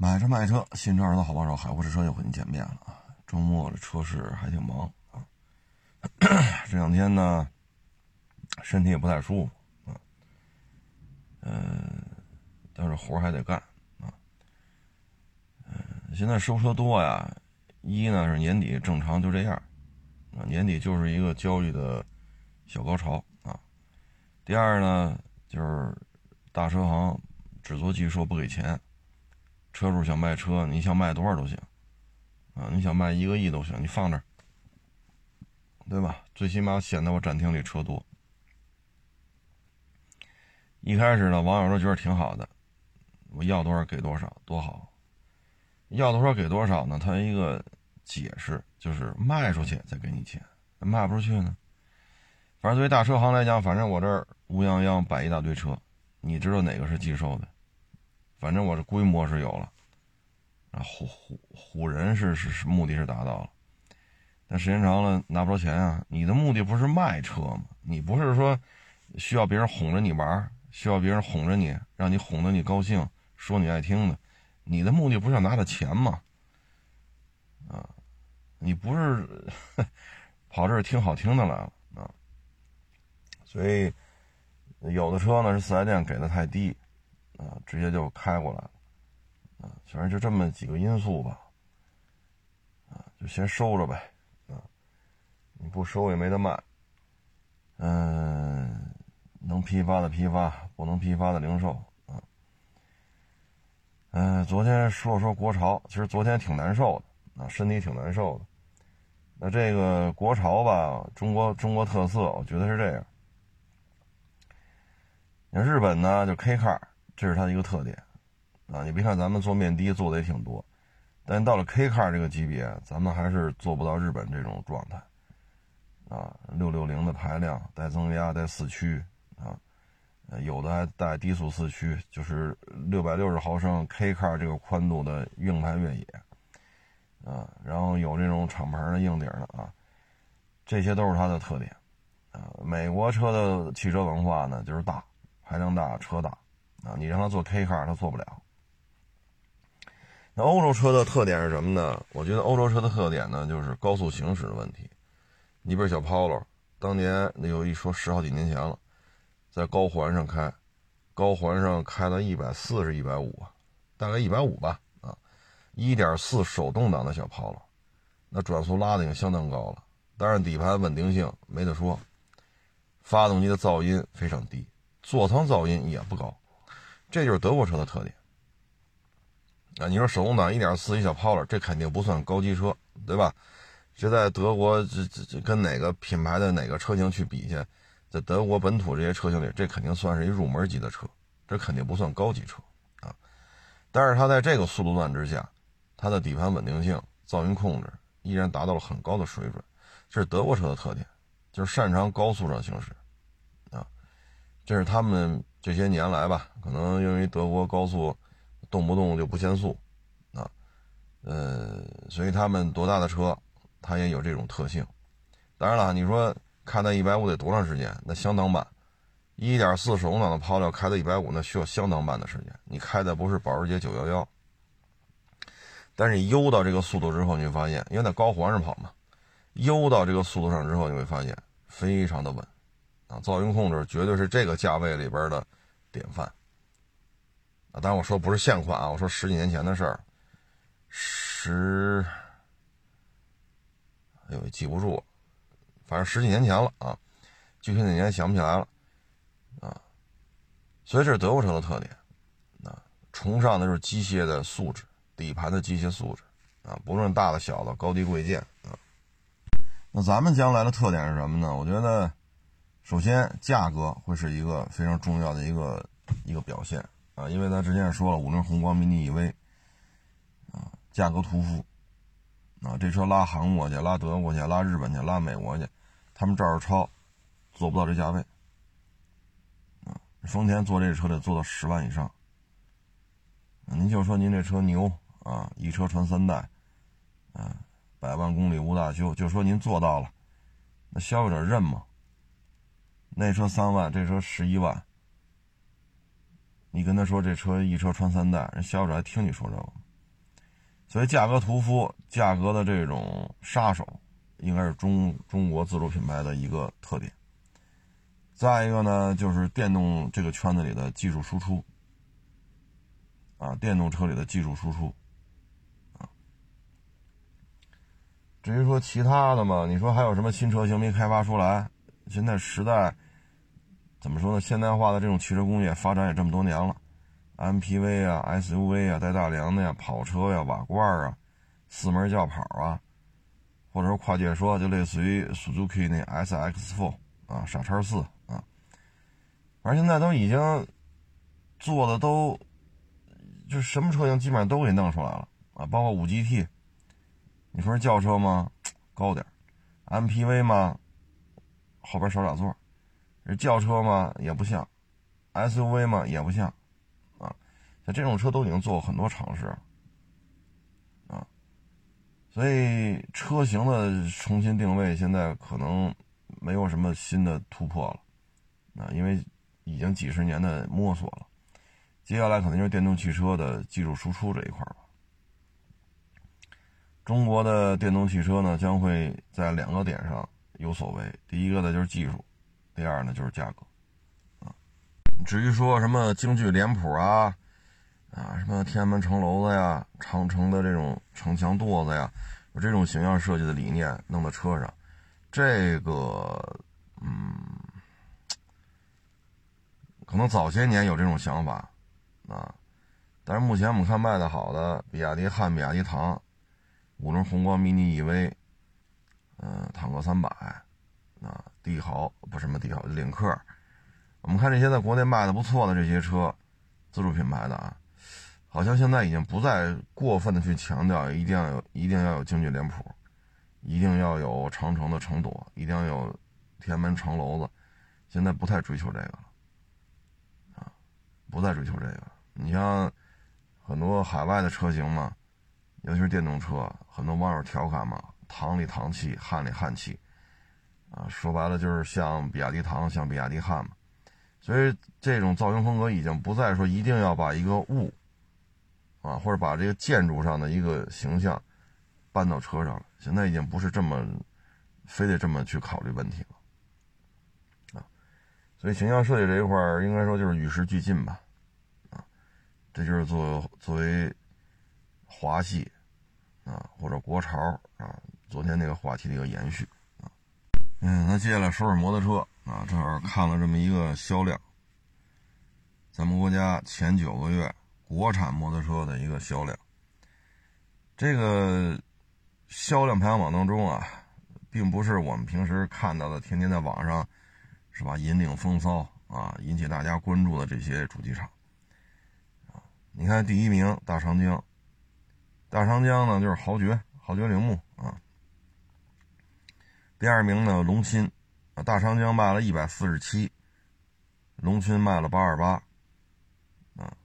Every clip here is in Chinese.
买车卖车，新车儿子好帮手，海阔试车又和你见面了啊！周末的车市还挺忙啊，这两天呢，身体也不太舒服啊，嗯，但是活还得干啊，嗯，现在收车多呀，一呢是年底正常就这样啊，年底就是一个交易的小高潮啊，第二呢就是大车行只做技术不给钱。车主想卖车，你想卖多少都行，啊，你想卖一个亿都行，你放这儿，对吧？最起码显得我展厅里车多。一开始呢，网友都觉得挺好的，我要多少给多少，多好。要多少给多少呢？他一个解释就是卖出去再给你钱，卖不出去呢。反正对于大车行来讲，反正我这儿乌泱泱摆一大堆车，你知道哪个是寄售的？反正我这规模是有了，啊，唬唬唬人是是是目的是达到了，但时间长了拿不着钱啊！你的目的不是卖车吗？你不是说需要别人哄着你玩，需要别人哄着你，让你哄得你高兴，说你爱听的，你的目的不是要拿的钱吗？啊，你不是 跑这儿听好听的来了啊？所以有的车呢是四 S 店给的太低。啊，直接就开过来了，啊，反正就这么几个因素吧，啊，就先收着呗，啊，你不收也没得卖，嗯，能批发的批发，不能批发的零售，啊，嗯，昨天说说国潮，其实昨天挺难受的，啊，身体挺难受的，那这个国潮吧，中国中国特色，我觉得是这样，那日本呢，就 K car。这是它一个特点，啊，你别看咱们做面的做的也挺多，但到了 K car 这个级别，咱们还是做不到日本这种状态，啊，六六零的排量带增压带四驱，啊，有的还带低速四驱，就是六百六十毫升 K car 这个宽度的硬派越野，啊，然后有这种敞篷的硬顶的啊，这些都是它的特点，啊，美国车的汽车文化呢就是大排量大车大。啊，你让他做 K car，他做不了。那欧洲车的特点是什么呢？我觉得欧洲车的特点呢，就是高速行驶的问题。你比如小 Polo，当年那有一说十好几年前了，在高环上开，高环上开了一百四是一百五，大概一百五吧。啊，一点四手动挡的小 Polo，那转速拉的已经相当高了，但是底盘稳定性没得说，发动机的噪音非常低，座舱噪音也不高。这就是德国车的特点啊！你说手动挡一点四一小 Polo，这肯定不算高级车，对吧？这在德国，这这这跟哪个品牌的哪个车型去比去？在德国本土这些车型里，这肯定算是一入门级的车，这肯定不算高级车啊。但是它在这个速度段之下，它的底盘稳定性、噪音控制依然达到了很高的水准，这是德国车的特点，就是擅长高速上行驶。这是他们。这些年来吧，可能因为德国高速动不动就不限速，啊，呃，所以他们多大的车，它也有这种特性。当然了，你说开到一百五得多长时间？那相当慢。一点四手动挡的抛料开到一百五，那需要相当慢的时间。你开的不是保时捷九幺幺，但是你悠到这个速度之后，你会发现，因为在高环上跑嘛，悠到这个速度上之后，你会发现非常的稳。啊，噪音控制绝对是这个价位里边的典范啊！当然我说不是现款啊，我说十几年前的事儿，十，哎呦记不住，反正十几年前了啊，具体哪年想不起来了啊。所以这是德国车的特点啊，崇尚的就是机械的素质，底盘的机械素质啊，不论大的小的，高低贵贱啊。那咱们将来的特点是什么呢？我觉得。首先，价格会是一个非常重要的一个一个表现啊，因为咱之前也说了，五菱宏光 mini EV 啊，价格屠夫啊，这车拉韩国去、拉德国去、拉日本去、拉美国去，他们照着抄，做不到这价位啊。丰田做这车得做到十万以上，您就说您这车牛啊，一车传三代，啊，百万公里无大修，就说您做到了，那消费者认吗？那车三万，这车十一万。你跟他说这车一车穿三代，人消费者还听你说这个所以价格屠夫、价格的这种杀手，应该是中中国自主品牌的一个特点。再一个呢，就是电动这个圈子里的技术输出，啊，电动车里的技术输出，啊。至于说其他的嘛，你说还有什么新车型没开发出来？现在时代怎么说呢？现代化的这种汽车工业发展也这么多年了。MPV 啊，SUV 啊，带大梁的呀，跑车呀，瓦罐啊，四门轿跑啊，或者说跨界说，就类似于 Suzuki 那 SX4 啊，傻叉四啊，反正现在都已经做的都，就什么车型基本上都给弄出来了啊，包括五 GT，你说是轿车吗？高点 MPV 吗？后边少俩座这轿车嘛？也不像，SUV 嘛？也不像。啊，像这种车都已经做过很多尝试，啊，所以车型的重新定位现在可能没有什么新的突破了，啊，因为已经几十年的摸索了，接下来可能就是电动汽车的技术输出这一块吧。中国的电动汽车呢，将会在两个点上有所为，第一个呢就是技术，第二呢就是价格，啊，至于说什么京剧脸谱啊。啊，什么天安门城楼子呀，长城的这种城墙垛子呀，有这种形象设计的理念弄到车上，这个，嗯，可能早些年有这种想法，啊，但是目前我们看卖的好的，比亚迪汉、比亚迪唐、五菱宏光 mini EV，嗯，坦克三百，啊，帝豪不什么帝豪，领克，我们看这些在国内卖的不错的这些车，自主品牌的啊。好像现在已经不再过分的去强调一定要有一定要有京剧脸谱，一定要有长城的城垛，一定要有天安门城楼子，现在不太追求这个了，啊，不再追求这个。你像很多海外的车型嘛，尤其是电动车，很多网友调侃嘛，唐里唐气，汉里汉气，啊，说白了就是像比亚迪唐，像比亚迪汉嘛。所以这种造型风格已经不再说一定要把一个物。啊，或者把这个建筑上的一个形象搬到车上了，现在已经不是这么非得这么去考虑问题了啊。所以形象设计这一块儿，应该说就是与时俱进吧。啊，这就是作作为华系啊或者国潮啊，昨天那个话题的一个延续。嗯，那接下来说说摩托车啊，正好看了这么一个销量，咱们国家前九个月。国产摩托车的一个销量，这个销量排行榜当中啊，并不是我们平时看到的，天天在网上是吧引领风骚啊，引起大家关注的这些主机厂啊。你看第一名大长江，大长江呢就是豪爵，豪爵铃木啊。第二名呢龙鑫，啊大长江卖了一百四十七，龙鑫卖了八二八。啊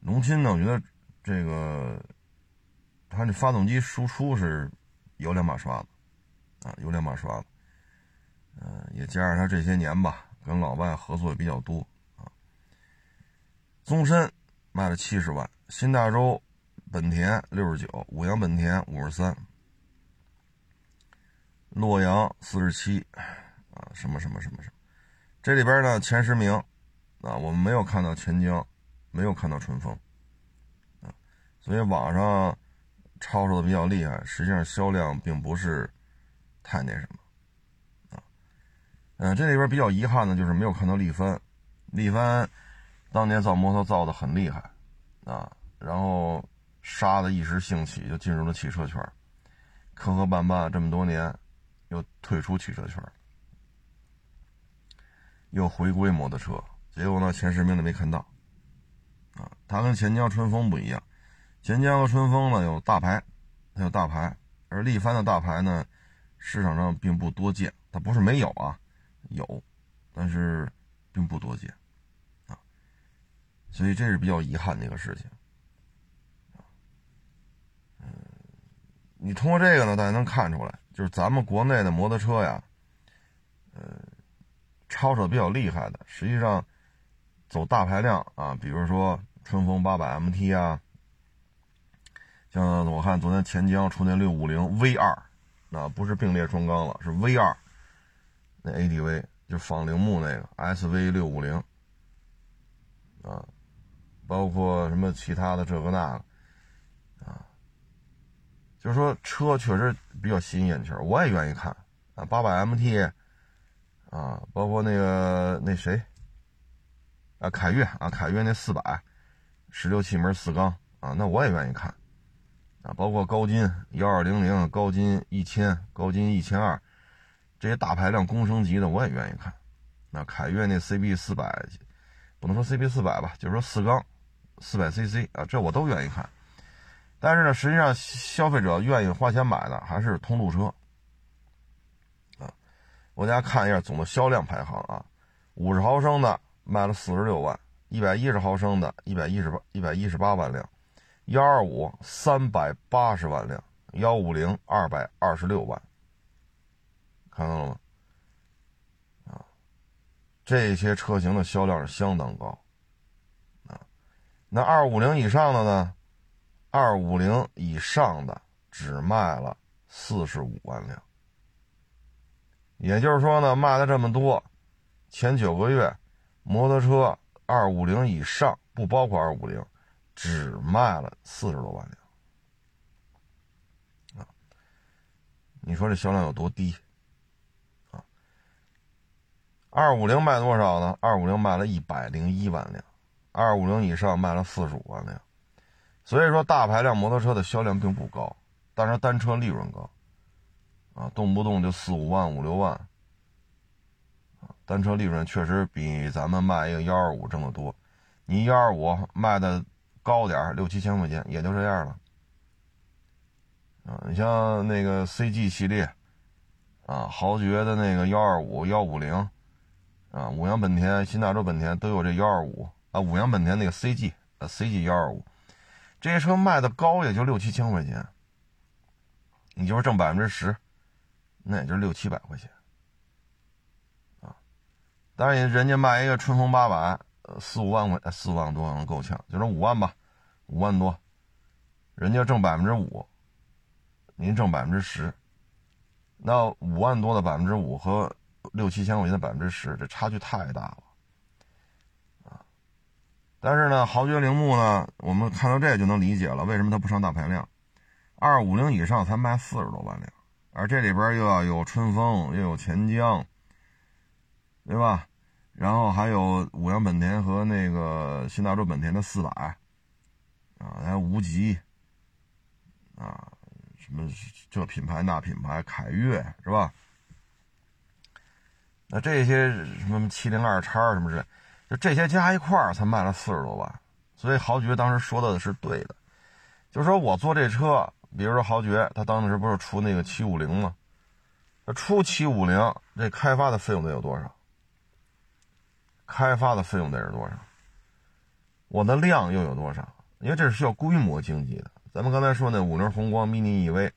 龙鑫呢？我觉得这个它这发动机输出是有两把刷子啊，有两把刷子。嗯，也加上它这些年吧，跟老外合作也比较多啊。宗申卖了七十万，新大洲本田六十九，五羊本田五十三，洛阳四十七啊，什么什么什么什么。这里边呢，前十名啊，我们没有看到钱江。没有看到春风，啊，所以网上抄手的比较厉害，实际上销量并不是太那什么，啊，嗯，这里边比较遗憾的就是没有看到力帆，力帆当年造摩托造的很厉害，啊，然后杀的一时兴起就进入了汽车圈，磕磕绊绊这么多年，又退出汽车圈，又回归摩托车，结果呢前十名都没看到。啊，它跟钱江春风不一样，钱江和春风呢有大牌，它有大牌，而力帆的大牌呢，市场上并不多见。它不是没有啊，有，但是并不多见，啊，所以这是比较遗憾的一个事情。嗯，你通过这个呢，大家能看出来，就是咱们国内的摩托车呀，呃，超车比较厉害的，实际上。走大排量啊，比如说春风八百 MT 啊，像我看昨天钱江出那六五零 V 二，那不是并列双缸了，是 V 二，那 ADV 就仿铃木那个 SV 六五零，啊，包括什么其他的这个那个，就是说车确实比较吸引眼球，我也愿意看啊，八百 MT，啊，包括那个那谁，啊，凯越啊，凯越那四百，十六气门四缸啊，那我也愿意看。啊，包括高金幺二零零、高金一千、高金一千二，这些大排量工升级的我也愿意看。那凯越那 CB 四百，不能说 CB 四百吧，就是说四缸四百 CC 啊，这我都愿意看。但是呢，实际上消费者愿意花钱买的还是通路车。啊，我大家看一下总的销量排行啊，五十毫升的卖了四十六万，一百一十毫升的一百一十八一百一十八万辆。幺二五三百八十万辆，幺五零二百二十六万，看到了吗？啊，这些车型的销量是相当高，啊，那二五零以上的呢？二五零以上的只卖了四十五万辆，也就是说呢，卖了这么多，前九个月，摩托车二五零以上不包括二五零。只卖了四十多万辆，啊，你说这销量有多低？啊，二五零卖多少呢？二五零卖了一百零一万辆，二五零以上卖了四十五万辆，所以说大排量摩托车的销量并不高，但是单车利润高，啊，动不动就四五万、五六万，啊，单车利润确实比咱们卖一个幺二五挣得多，你幺二五卖的。高点六七千块钱也就这样了，啊，你像那个 CG 系列，啊，豪爵的那个幺二五幺五零，啊，五羊本田、新大洲本田都有这幺二五啊，五羊本田那个 CG 啊，CG 幺二五，这些车卖的高也就六七千块钱，你就是挣百分之十，那也就六七百块钱，啊，当然人家卖一个春风八百。四五万块，四万多够呛，就说五万吧，五万多，人家挣百分之五，您挣百分之十，那五万多的百分之五和六七千块钱的百分之十，这差距太大了，但是呢，豪爵铃木呢，我们看到这就能理解了，为什么它不上大排量，二五零以上才卖四十多万辆，而这里边又要有春风，又有钱江，对吧？然后还有五羊本田和那个新大洲本田的四百，啊，还有无极，啊，什么这品牌那品牌，凯越是吧？那这些什么七零二叉什么之类，就这些加一块儿才卖了四十多万。所以豪爵当时说到的是对的，就是说我坐这车，比如说豪爵，他当时不是出那个七五零吗？他出七五零，这开发的费用得有多少？开发的费用得是多少？我的量又有多少？因为这是需要规模经济的。咱们刚才说那五菱宏光 mini EV，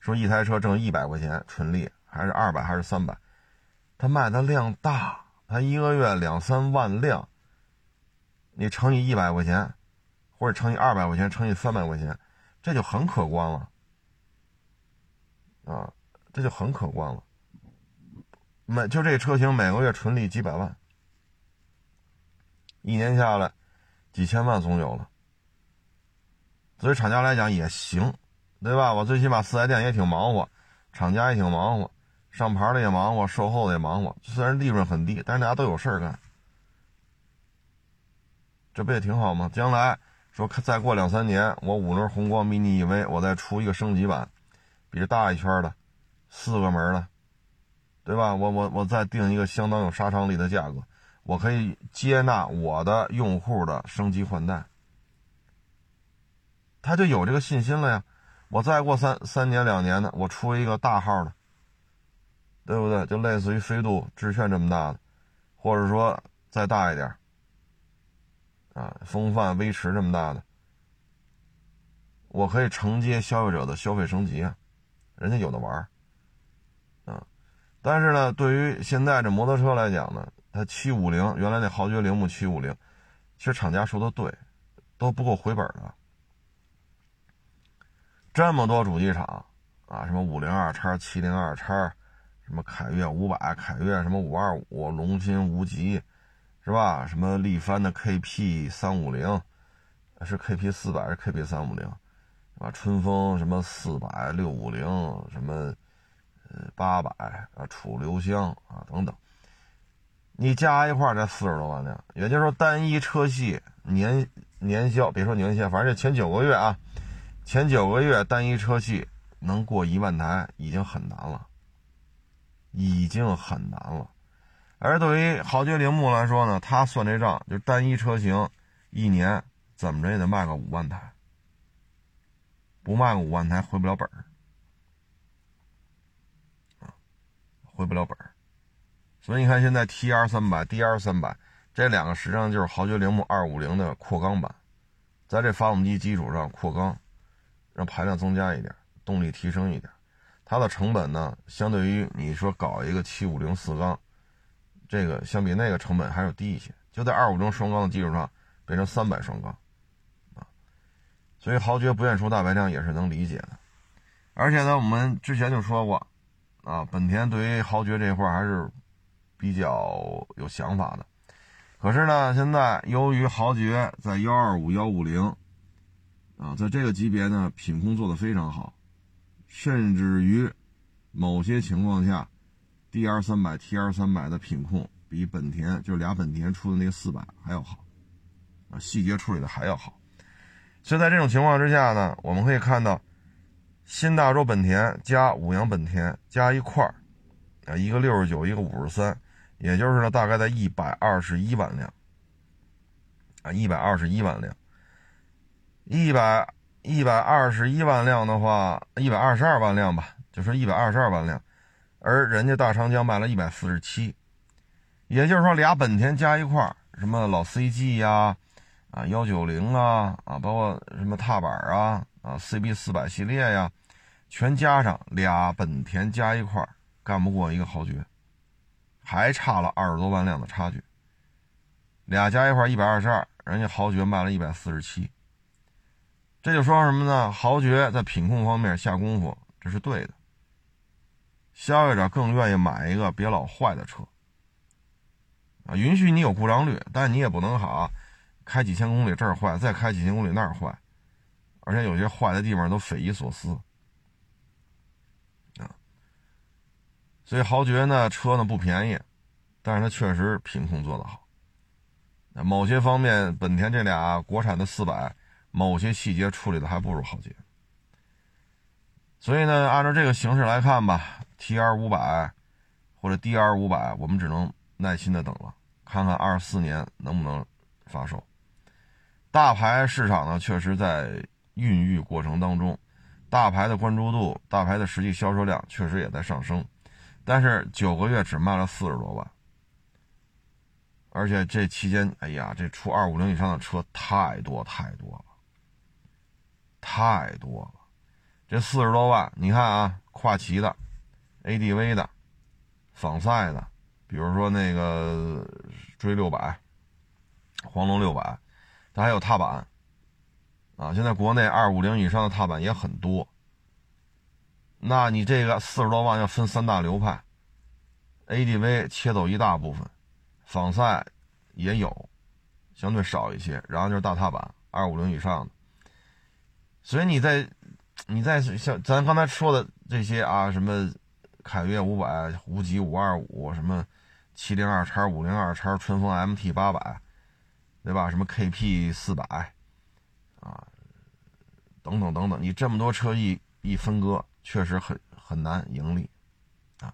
说一台车挣一百块钱纯利，还是二百还是三百？它卖的量大，它一个月两三万辆，你乘以一百块钱，或者乘以二百块钱，乘以三百块钱，这就很可观了。啊，这就很可观了。每就这车型每个月纯利几百万。一年下来，几千万总有了。所以厂家来讲也行，对吧？我最起码四 S 店也挺忙活，厂家也挺忙活，上牌的也忙活，售后的也忙活。虽然利润很低，但是大家都有事儿干，这不也挺好吗？将来说再过两三年，我五菱宏光 mini EV 我再出一个升级版，比这大一圈的，四个门的，对吧？我我我再定一个相当有杀伤力的价格。我可以接纳我的用户的升级换代，他就有这个信心了呀。我再过三三年两年的，我出一个大号的，对不对？就类似于飞度、致炫这么大的，或者说再大一点，啊，风范、威驰这么大的，我可以承接消费者的消费升级啊，人家有的玩儿，啊。但是呢，对于现在这摩托车来讲呢。它七五零，原来那豪爵铃木七五零，其实厂家说的对，都不够回本的。这么多主机厂啊，什么五零二叉、七零二叉，什么凯越五百、凯越什么五二五、龙芯无极，是吧？什么力帆的 KP 三五零，是 KP 四百还是 KP 三五零？啊，春风什么四百六五零，什么呃八百啊，楚留香啊等等，你加一块才四十多万辆，也就是说单一车系年年销，别说年销，反正就前九个月啊。前九个月单一车系能过一万台已经很难了，已经很难了。而对于豪爵铃木来说呢，他算这账，就单一车型一年怎么着也得卖个五万台，不卖个五万台回不了本儿，回不了本儿。所以你看现在 T R 三百、D R 三百这两个实际上就是豪爵铃木二五零的扩缸版，在这发动机基础上扩缸。让排量增加一点，动力提升一点，它的成本呢，相对于你说搞一个七五零四缸，这个相比那个成本还要低一些。就在二五零双缸的基础上变成三百双缸，啊，所以豪爵不愿出大排量也是能理解的。而且呢，我们之前就说过，啊，本田对于豪爵这块还是比较有想法的。可是呢，现在由于豪爵在幺二五幺五零。啊，在这个级别呢，品控做得非常好，甚至于某些情况下，D R 三百、T R 三百的品控比本田就俩本田出的那个四百还要好，啊，细节处理的还要好。所以在这种情况之下呢，我们可以看到，新大洲本田加五羊本田加一块儿，啊，一个六十九，一个五十三，也就是呢，大概在一百二十一万辆，啊，一百二十一万辆。一百一百二十一万辆的话，一百二十二万辆吧，就是一百二十二万辆，而人家大长江卖了一百四十七，也就是说俩本田加一块，什么老 CG 呀，啊幺九零啊，啊包括什么踏板啊，啊 CB 四百系列呀，全加上俩本田加一块，干不过一个豪爵，还差了二十多万辆的差距，俩加一块一百二十二，人家豪爵卖了一百四十七。这就说什么呢？豪爵在品控方面下功夫，这是对的。消费者更愿意买一个别老坏的车啊，允许你有故障率，但你也不能好，开几千公里这儿坏，再开几千公里那儿坏，而且有些坏的地方都匪夷所思啊。所以豪爵呢，车呢不便宜，但是它确实品控做得好。某些方面，本田这俩国产的四百。某些细节处理的还不如豪杰，所以呢，按照这个形式来看吧，T R 五百或者 D R 五百，我们只能耐心的等了，看看二四年能不能发售。大牌市场呢，确实在孕育过程当中，大牌的关注度、大牌的实际销售量确实也在上升，但是九个月只卖了四十多万。而且这期间，哎呀，这出二五零以上的车太多太多了。太多了，这四十多万，你看啊，跨骑的，ADV 的，仿赛的，比如说那个追六百，黄龙六百，它还有踏板，啊，现在国内二五零以上的踏板也很多。那你这个四十多万要分三大流派，ADV 切走一大部分，仿赛也有，相对少一些，然后就是大踏板，二五零以上的。所以你在，你在像咱刚才说的这些啊，什么凯越五百、无极五二五，什么七零二叉、五零二叉、春风 MT 八百，对吧？什么 KP 四百，啊，等等等等，你这么多车一一分割，确实很很难盈利，啊，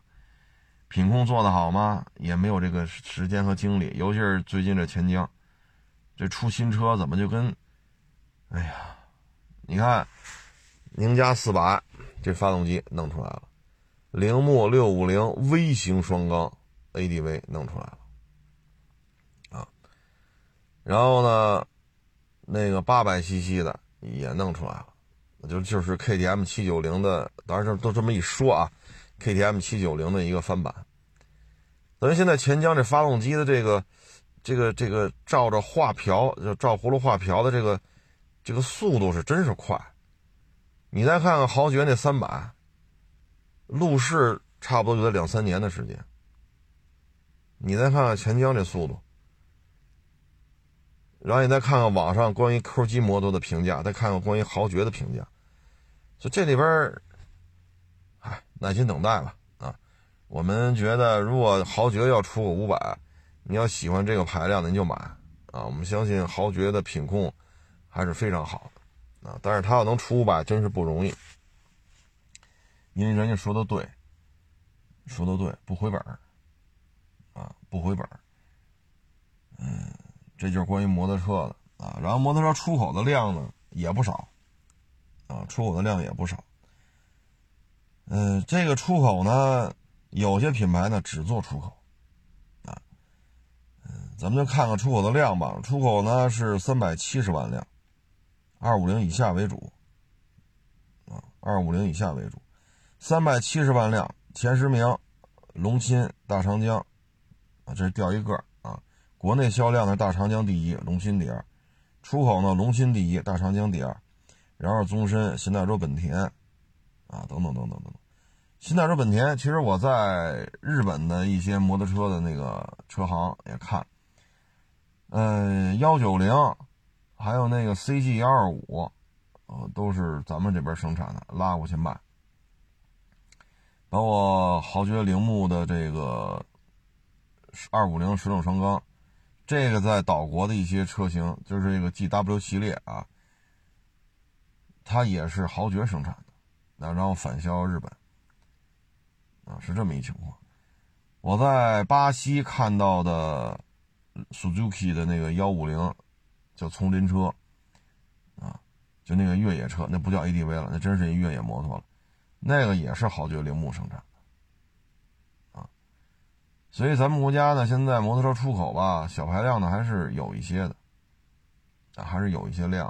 品控做得好吗？也没有这个时间和精力，尤其是最近这钱江，这出新车怎么就跟，哎呀！你看，宁家四百这发动机弄出来了，铃木六五零微型双缸 ADV 弄出来了，啊，然后呢，那个八百 CC 的也弄出来了，就就是 KTM 七九零的，当然这都这么一说啊，KTM 七九零的一个翻版，等于现在钱江这发动机的这个这个这个照着画瓢就照葫芦画瓢的这个。这个速度是真是快，你再看看豪爵那三百，路试差不多就得两三年的时间。你再看看钱江这速度，然后你再看看网上关于 QG 摩托的评价，再看看关于豪爵的评价，所以这里边，哎，耐心等待吧。啊，我们觉得如果豪爵要出个五百，你要喜欢这个排量的，你就买啊。我们相信豪爵的品控还是非常好的啊，但是他要能出五百，真是不容易，因为人家说的对，说的对，不回本儿。啊，不回本儿嗯，这就是关于摩托车的啊。然后摩托车出口的量呢也不少，啊，出口的量也不少。嗯，这个出口呢，有些品牌呢只做出口，啊，嗯，咱们就看看出口的量吧。出口呢是三百七十万辆，二五零以下为主，啊，二五零以下为主，三百七十万辆，前十名，龙鑫、大长江。啊，这是掉一个啊！国内销量呢，大长江第一，龙鑫第二；出口呢，龙鑫第一，大长江第二，然后宗申、新大洲本田，啊，等等等等等等。新大洲本田，其实我在日本的一些摩托车的那个车行也看，嗯，幺九零，还有那个 CG 幺二五，呃，都是咱们这边生产的，拉过去卖。包括豪爵铃木的这个。二五零水冷双缸，这个在岛国的一些车型，就是这个 G W 系列啊，它也是豪爵生产的，那然后返销日本，啊，是这么一情况。我在巴西看到的 Suzuki 的那个幺五零，叫丛林车，啊，就那个越野车，那不叫 ADV 了，那真是一越野摩托了，那个也是豪爵铃木生产。所以咱们国家呢，现在摩托车出口吧，小排量的还是有一些的，还是有一些量，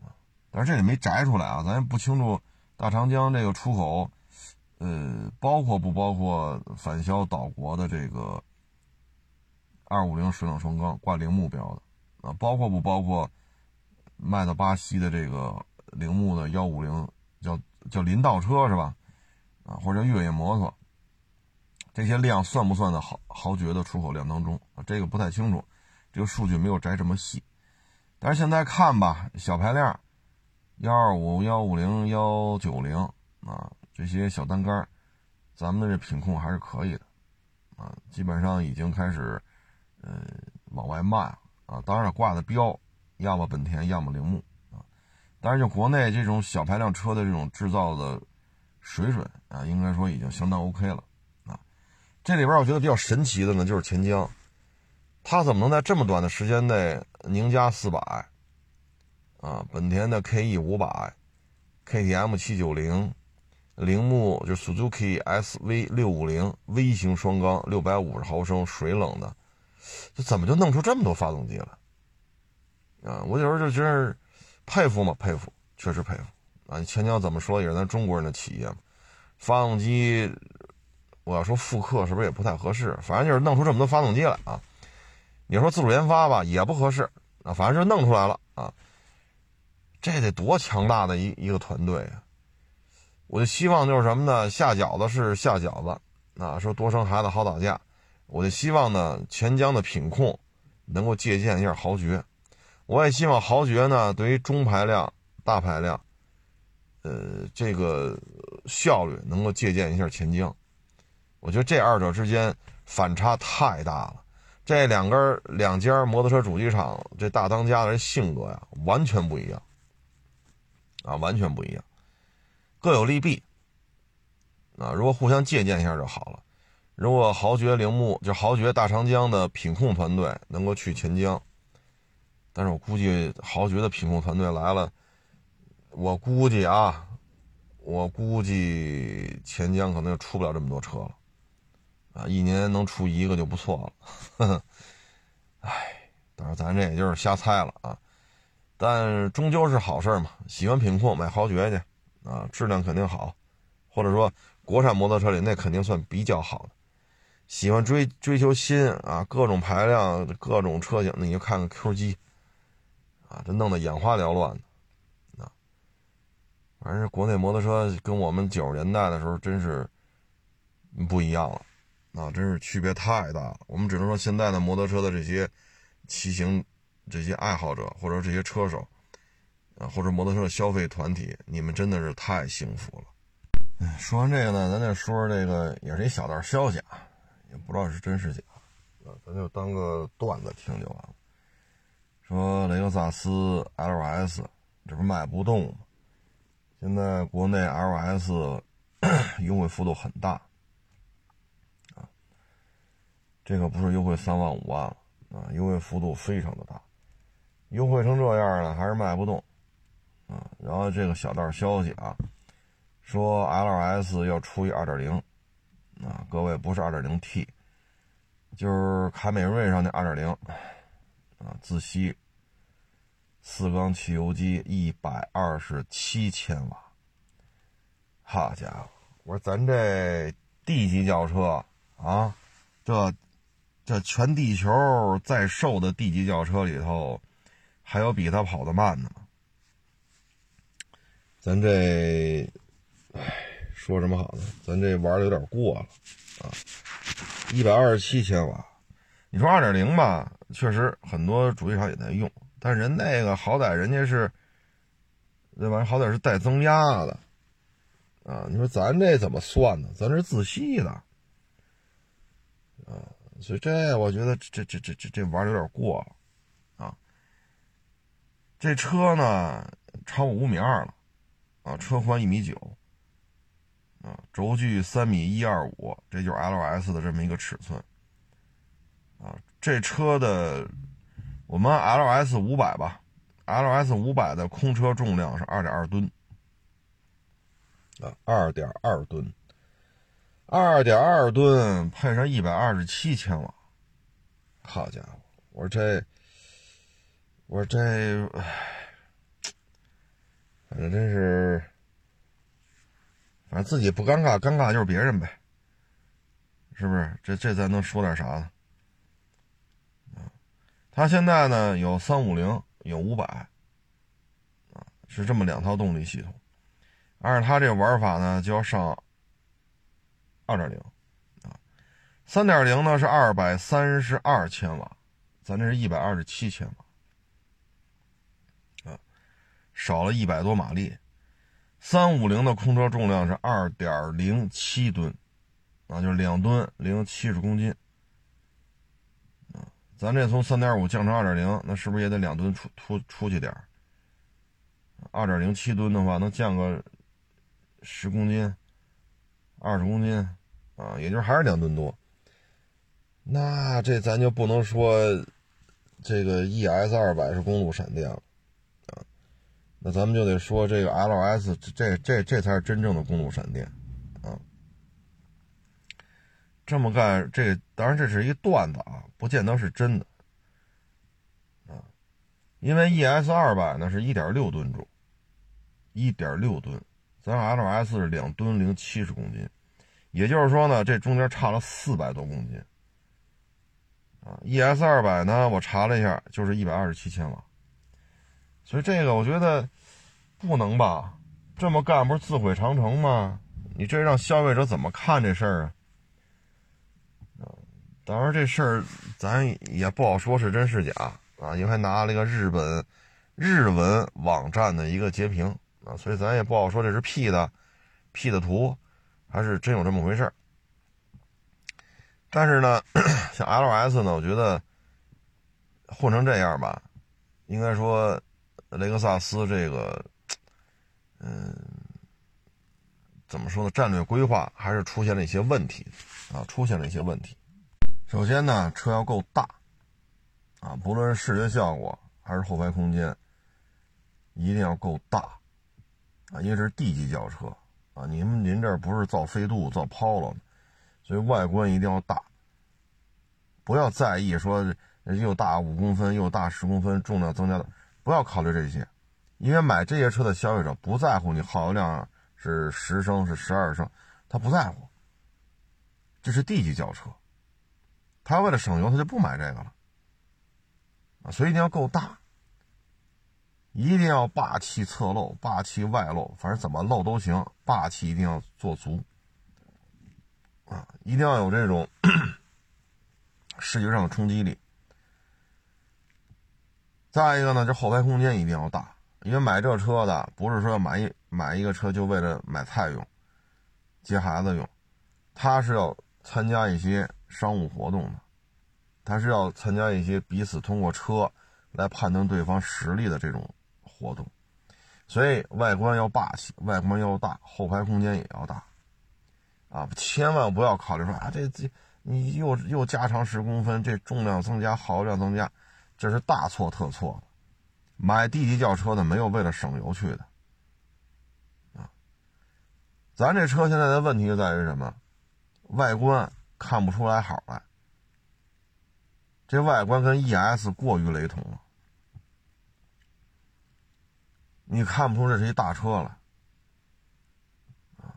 啊，但是这里没摘出来啊，咱也不清楚大长江这个出口，呃，包括不包括返销岛国的这个二五零水冷双缸挂铃木标的，啊，包括不包括卖到巴西的这个铃木的幺五零叫叫林道车是吧？啊，或者叫越野摩托。这些量算不算在豪豪爵的出口量当中啊？这个不太清楚，这个数据没有摘这么细。但是现在看吧，小排量，幺二五、幺五零、幺九零啊，这些小单杆，咱们的这品控还是可以的啊，基本上已经开始呃往外卖了啊。当然挂的标，要么本田，要么铃木啊。但是就国内这种小排量车的这种制造的水准啊，应该说已经相当 OK 了啊。这里边我觉得比较神奇的呢，就是钱江，他怎么能在这么短的时间内宁家四百，啊，本田的 KE 五百，KTM 七九零，铃木就 Suzuki SV 六五零，V 型双缸六百五十毫升水冷的，这怎么就弄出这么多发动机了？啊，我有时候就觉得佩服嘛，佩服，确实佩服啊！钱江怎么说也是咱中国人的企业嘛，发动机。我要说复刻是不是也不太合适？反正就是弄出这么多发动机来啊！你说自主研发吧，也不合适啊。反正就弄出来了啊！这得多强大的一一个团队啊！我就希望就是什么呢？下饺子是下饺子啊，说多生孩子好打架。我就希望呢，钱江的品控能够借鉴一下豪爵。我也希望豪爵呢，对于中排量、大排量，呃，这个效率能够借鉴一下钱江。我觉得这二者之间反差太大了，这两根两家摩托车主机厂这大当家的人性格呀，完全不一样，啊，完全不一样，各有利弊，啊，如果互相借鉴一下就好了。如果豪爵铃木就豪爵大长江的品控团队能够去钱江，但是我估计豪爵的品控团队来了，我估计啊，我估计钱江可能就出不了这么多车了。啊，一年能出一个就不错了，唉，当然咱这也就是瞎猜了啊，但终究是好事嘛。喜欢品控买豪爵去啊，质量肯定好，或者说国产摩托车里那肯定算比较好的。喜欢追追求新啊，各种排量、各种车型，那你就看看 QG 啊，这弄得眼花缭乱的啊。反正国内摩托车跟我们九十年代的时候真是不一样了，啊，真是区别太大了。我们只能说现在的摩托车的这些骑行这些爱好者，或者这些车手，啊，或者摩托车的消费团体，你们真的是太幸福了。说完这个呢，咱再说说这个，也是一小道消息，不知道是真是假，啊，咱就当个段子听就完了。说雷克萨斯 LS 这不卖不动吗？现在国内 LS 优惠幅度很大，啊，这个不是优惠三万五万了啊，优惠幅度非常的大，优惠成这样了还是卖不动，啊，然后这个小道消息啊。说 LS 要出一2.0，啊，各位不是 2.0T，就是凯美瑞上的2.0，啊，自吸，四缸汽油机，一百二十七千瓦。好家伙，我说咱这 D 级轿车啊，这这全地球在售的 D 级轿车里头，还有比它跑得慢的吗？咱这。唉，说什么好呢？咱这玩的有点过了啊！一百二十七千瓦，你说二点零吧，确实很多主机厂也在用，但人那个好歹人家是，对吧？好歹是带增压的啊！你说咱这怎么算呢？咱是自吸的啊！所以这我觉得这这这这这玩的有点过了啊！这车呢，超过五米二了啊，车宽一米九。轴距三米一二五，这就是 LS 的这么一个尺寸。啊，这车的我们 LS 五百吧，LS 五百的空车重量是二点二吨。啊，二点二吨，二点二吨配上一百二十七千瓦，好家伙！我说这，我说这，哎，反正真是。反正自己不尴尬，尴尬就是别人呗，是不是？这这咱能说点啥呢？啊，他现在呢有三五零，有五百，啊，是这么两套动力系统。按照他这玩法呢，就要上二点零，啊，三点零呢是二百三十二千瓦，咱这是一百二十七千瓦，啊，少了一百多马力。三五零的空车重量是二点零七吨，啊，就是两吨零七十公斤，咱这从三点五降成二点零，那是不是也得两吨出出出去点二点零七吨的话，能降个十公斤、二十公斤，啊，也就是还是两吨多。那这咱就不能说这个 ES 二百是公路闪电了。那咱们就得说这个 LS，这这这才是真正的公路闪电，啊，这么干，这当然这是一段子啊，不见得是真的，啊，因为 ES 二百呢是一点六吨重，一点六吨，咱 LS 是两吨零七十公斤，也就是说呢，这中间差了四百多公斤，啊，ES 二百呢，我查了一下，就是一百二十七千瓦。所以这个我觉得不能吧，这么干不是自毁长城吗？你这让消费者怎么看这事儿啊？当然这事儿咱也不好说是真是假啊，因为还拿了一个日本日文网站的一个截屏啊，所以咱也不好说这是 P 的 P 的图，还是真有这么回事儿。但是呢，像 LS 呢，我觉得混成这样吧，应该说。雷克萨斯这个，嗯，怎么说呢？战略规划还是出现了一些问题啊，出现了一些问题。首先呢，车要够大啊，不论是视觉效果还是后排空间，一定要够大啊，因为这是 D 级轿车啊。您您这不是造飞度、造 Polo，所以外观一定要大。不要在意说又大五公分又大十公分，重量增加的。不要考虑这些，因为买这些车的消费者不在乎你耗油量是十升是十二升，他不在乎。这是 D 级轿车，他为了省油，他就不买这个了。所以一定要够大，一定要霸气侧漏，霸气外露，反正怎么漏都行，霸气一定要做足啊！一定要有这种 视觉上的冲击力。再一个呢，就后排空间一定要大，因为买这车的不是说买一买一个车就为了买菜用、接孩子用，他是要参加一些商务活动的，他是要参加一些彼此通过车来判断对方实力的这种活动，所以外观要霸气，外观要大，后排空间也要大，啊，千万不要考虑说啊，这这你又又加长十公分，这重量增加，耗油量增加。这是大错特错的，买 D 级轿车的没有为了省油去的，啊，咱这车现在的问题就在于什么？外观看不出来好来，这外观跟 ES 过于雷同了，你看不出这是一大车了，啊，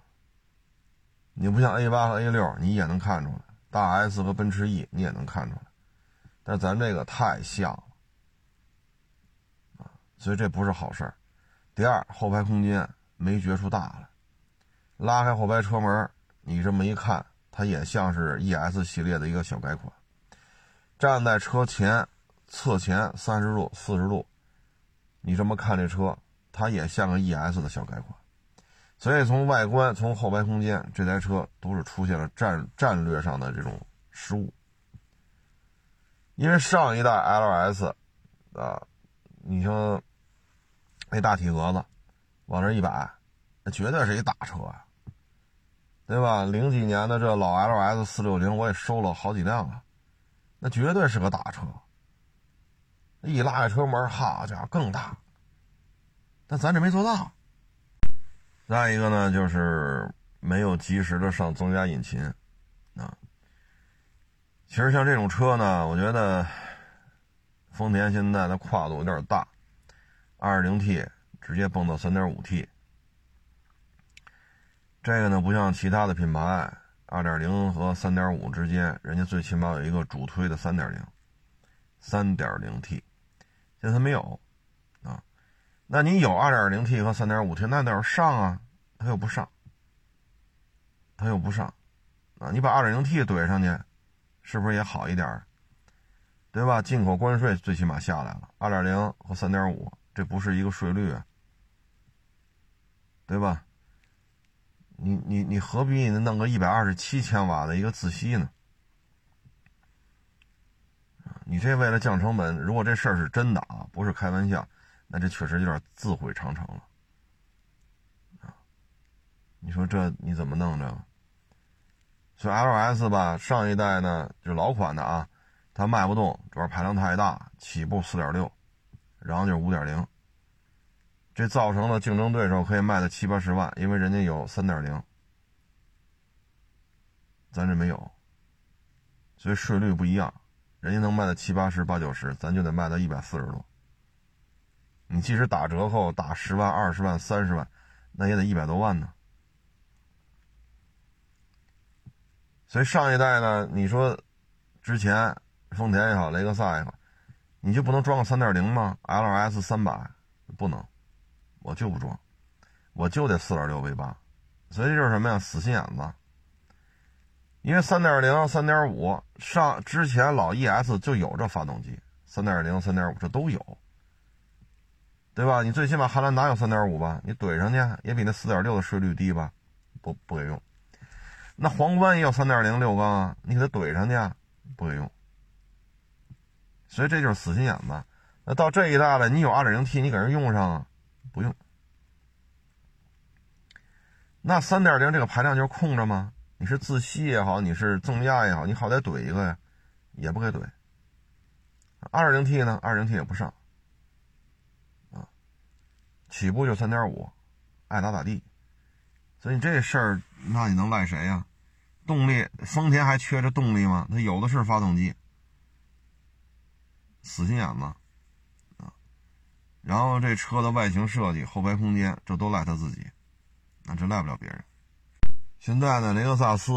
你不像 A 八和 A 六，你也能看出来，大 S 和奔驰 E 你也能看出来。但咱这个太像了，所以这不是好事儿。第二，后排空间没觉出大来，拉开后排车门，你这么一看，它也像是 ES 系列的一个小改款。站在车前侧前三十度、四十度，你这么看这车，它也像个 ES 的小改款。所以从外观、从后排空间，这台车都是出现了战战略上的这种失误。因为上一代 LS，啊，你说那大体格子往这一摆，那绝对是一大车呀，对吧？零几年的这老 LS 四六零我也收了好几辆啊，那绝对是个大车。一拉开车门，好家伙，更大。但咱这没做到。再一个呢，就是没有及时的上增压引擎，啊。其实像这种车呢，我觉得丰田现在的跨度有点大，2.0T 直接蹦到 3.5T，这个呢不像其他的品牌，2.0和3.5之间，人家最起码有一个主推的3.0、3.0T，现在它没有啊。那你有 2.0T 和 3.5T，那得上啊，它又不上，它又不上啊，你把 2.0T 怼上去。是不是也好一点对吧？进口关税最起码下来了，二点零和三点五，这不是一个税率，对吧？你你你何必弄个一百二十七千瓦的一个自吸呢？你这为了降成本，如果这事儿是真的啊，不是开玩笑，那这确实有点自毁长城了！你说这你怎么弄这个？所以 L S 吧，上一代呢就老款的啊，它卖不动，主要排量太大，起步四点六，然后就是五点零，这造成了竞争对手可以卖到七八十万，因为人家有三点零，咱这没有，所以税率不一样，人家能卖到七八十、八九十，咱就得卖到一百四十多。你即使打折扣打十万、二十万、三十万，那也得一百多万呢。所以上一代呢，你说之前丰田也好，雷克萨也好，你就不能装个三点零吗？LS 三百不能，我就不装，我就得四点六 V 八。所以就是什么呀？死心眼子。因为三点零、三点五上之前老 ES 就有这发动机，三点零、三点五这都有，对吧？你最起码汉兰达有三点五吧？你怼上去也比那四点六的税率低吧？不不给用。那皇冠也有三点零六缸啊，你给它怼上去，不给用。所以这就是死心眼子。那到这一代了，你有二点零 T，你给人用上啊？不用。那三点零这个排量就是空着吗？你是自吸也好，你是增压也好，你好歹怼一个呀，也不给怼。二点零 T 呢？二点零 T 也不上。啊，起步就三点五，爱咋咋地。所以你这事儿，那你能赖谁呀？动力，丰田还缺这动力吗？它有的是发动机，死心眼子啊！然后这车的外形设计、后排空间，这都赖他自己，那这赖不了别人。现在呢，雷克萨斯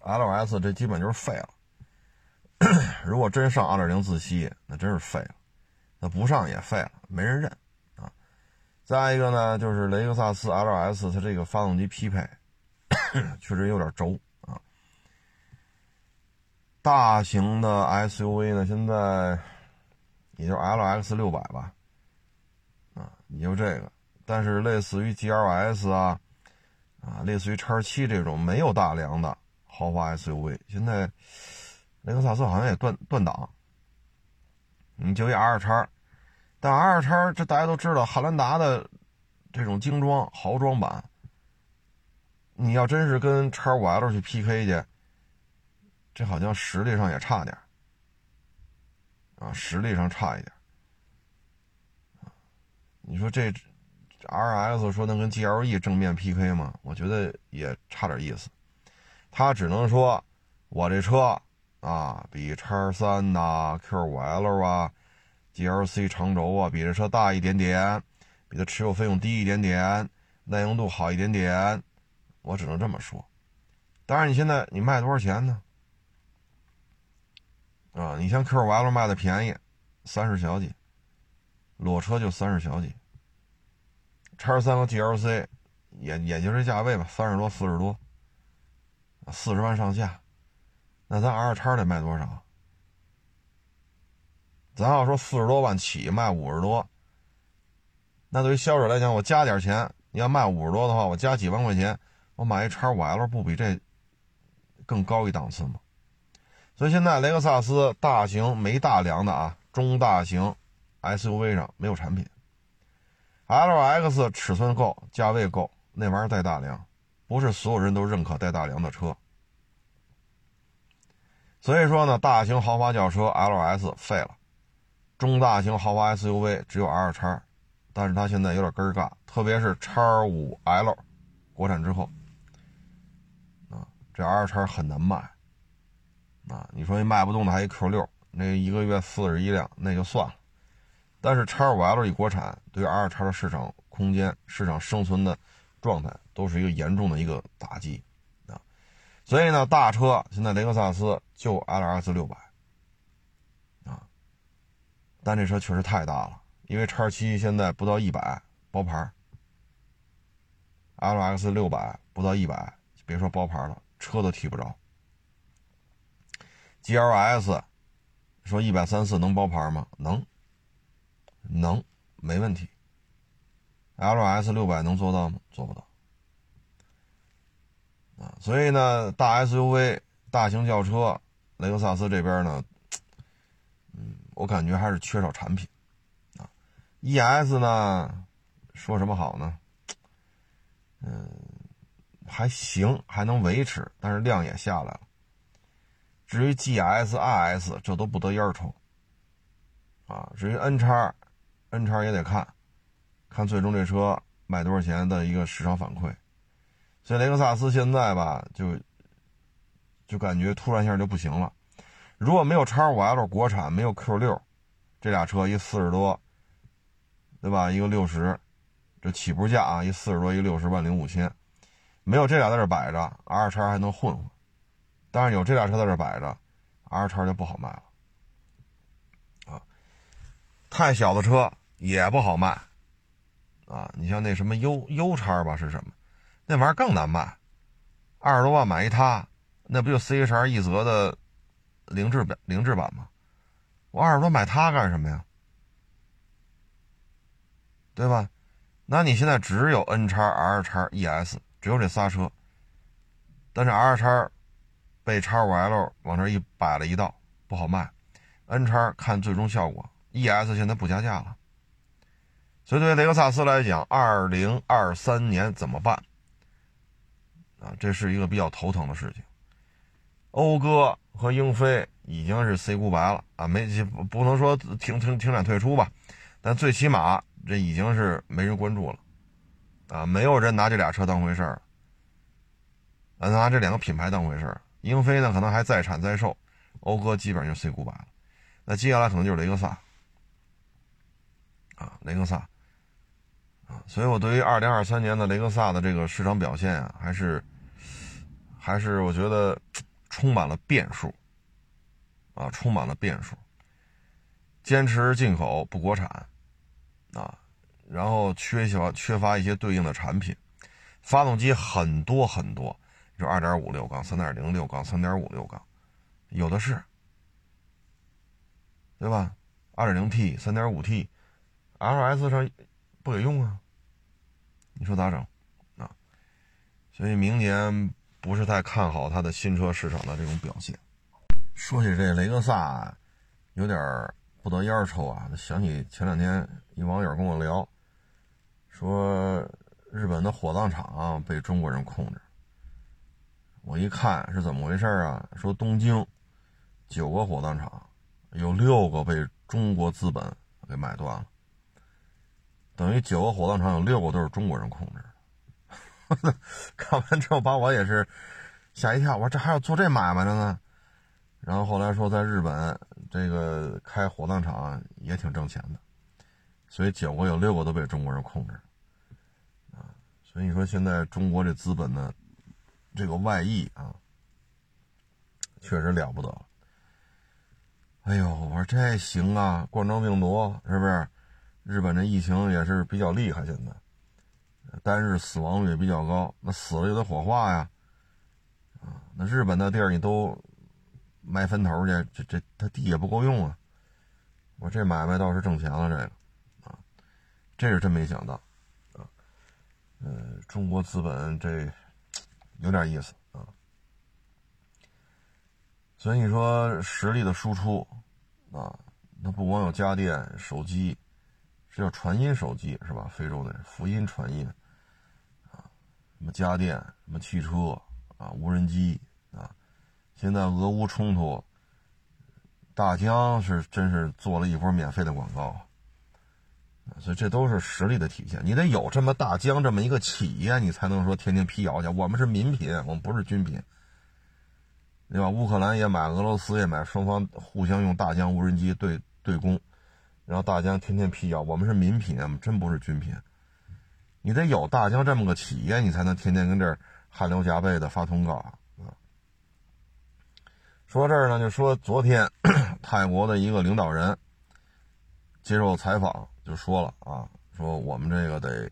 LS 这基本就是废了。如果真上2.0自吸，那真是废了；那不上也废了，没人认啊。再一个呢，就是雷克萨斯 LS，它这个发动机匹配 确实有点轴啊。大型的 SUV 呢，现在也就 LX 六百吧，啊，也就这个。但是类似于 GLS 啊，啊，类似于叉七这种没有大梁的豪华 SUV，现在雷克萨斯好像也断断档。你就一 R 叉，但 R 叉这大家都知道，汉兰达的这种精装豪装版，你要真是跟叉五 L 去 PK 去，这好像实力上也差点啊，实力上差一点你说这 R S 说能跟 GLE 正面 PK 吗？我觉得也差点意思，他只能说我这车。啊，比叉三呐、Q 五 L 啊、GLC 长轴啊，比这车大一点点，比它持有费用低一点点，耐用度好一点点，我只能这么说。当然，你现在你卖多少钱呢？啊，你像 Q 五 L 卖的便宜，三十小几，裸车就三十小几。叉三和 GLC 也也就这价位吧，三十多、四十多，四十万上下。那咱 R 叉得卖多少？咱要说四十多万起卖五十多，那对于销售来讲，我加点钱，你要卖五十多的话，我加几万块钱，我买一叉五 L 不比这更高一档次吗？所以现在雷克萨斯大型没大梁的啊，中大型 SUV 上没有产品，LX 尺寸够，价位够，那玩意儿带大梁，不是所有人都认可带大梁的车。所以说呢，大型豪华轿车 LS 废了，中大型豪华 SUV 只有 R 叉，但是它现在有点根儿尬，特别是叉五 L 国产之后，啊，这 R 叉很难卖，啊，你说你卖不动的还一 Q 六，那一个月四十一辆那就算了，但是叉五 L 一国产，对于 R 叉的市场空间、市场生存的状态都是一个严重的一个打击啊。所以呢，大车现在雷克萨斯就 LS 六百，啊，但这车确实太大了，因为叉七现在不到一百包牌，LX 六百不到一百，别说包牌了，车都提不着。GLS 说一百三四能包牌吗？能，能，没问题。LS 六百能做到吗？做不到。啊，所以呢，大 SUV、大型轿车，雷克萨斯这边呢，嗯，我感觉还是缺少产品。啊，ES 呢，说什么好呢？嗯，还行，还能维持，但是量也下来了。至于 GS、RS，这都不得烟抽。啊，至于 N 叉，N 叉也得看，看最终这车卖多少钱的一个市场反馈。所以雷克萨斯现在吧，就就感觉突然一下就不行了。如果没有叉五 L 国产，没有 Q 六，这俩车一四十多，对吧？一个六十，这起步价啊，一四十多，一个六十万零五千，没有这俩在这摆着，R 叉还能混混。但是有这俩车在这摆着，R 叉就不好卖了。啊，太小的车也不好卖。啊，你像那什么 U U 叉吧，是什么？那玩意儿更难卖，二十多万买一它，那不就 C H R 一泽的凌志版凌志版吗？我二十多买它干什么呀？对吧？那你现在只有 N 叉 R 叉 E S，只有这仨车，但是 R 叉被叉五 L 往这一摆了一道，不好卖。N 叉看最终效果，E S 现在不加价了，所以对雷克萨斯来讲，二零二三年怎么办？啊，这是一个比较头疼的事情。讴歌和英菲已经是 say goodbye 了啊，没不能说停停停产退出吧，但最起码这已经是没人关注了，啊，没有人拿这俩车当回事儿，拿这两个品牌当回事儿。英菲呢，可能还在产在售，讴歌基本上就 C 股板了。那接下来可能就是雷克萨，啊，雷克萨。啊所以，我对于二零二三年的雷克萨的这个市场表现啊，还是还是我觉得充满了变数啊，充满了变数。坚持进口不国产啊，然后缺少缺乏一些对应的产品，发动机很多很多，就二点五六缸、三点零六缸、三点五六缸，有的是，对吧？二点零 T、三点五 T，LS 上不给用啊，你说咋整啊？所以明年不是太看好它的新车市场的这种表现。说起这雷克萨，有点不得烟抽啊！想起前两天一网友跟我聊。说日本的火葬场被中国人控制，我一看是怎么回事啊？说东京九个火葬场有六个被中国资本给买断了，等于九个火葬场有六个都是中国人控制。看完之后把我也是吓一跳，我说这还要做这买卖的呢？然后后来说在日本这个开火葬场也挺挣钱的。所以九个有六个都被中国人控制，所以你说现在中国这资本呢这个外溢啊，确实了不得。哎呦，我说这行啊，冠状病毒是不是？日本这疫情也是比较厉害，现在单日死亡率也比较高，那死了就得火化呀，啊，那日本那地儿你都埋坟头去，这这他地也不够用啊。我这买卖倒是挣钱了，这个啊。这是真没想到，啊，呃，中国资本这有点意思啊。所以你说实力的输出啊，那不光有家电、手机，是叫传音手机是吧？非洲的福音传音啊，什么家电、什么汽车啊、无人机啊。现在俄乌冲突，大疆是真是做了一波免费的广告。所以这都是实力的体现，你得有这么大疆这么一个企业，你才能说天天辟谣去。我们是民品，我们不是军品，对吧？乌克兰也买，俄罗斯也买，双方互相用大疆无人机对对攻，然后大疆天天辟谣，我们是民品，我们真不是军品。你得有大疆这么个企业，你才能天天跟这儿汗流浃背的发通告啊。说这儿呢，就说昨天 泰国的一个领导人接受采访。就说了啊，说我们这个得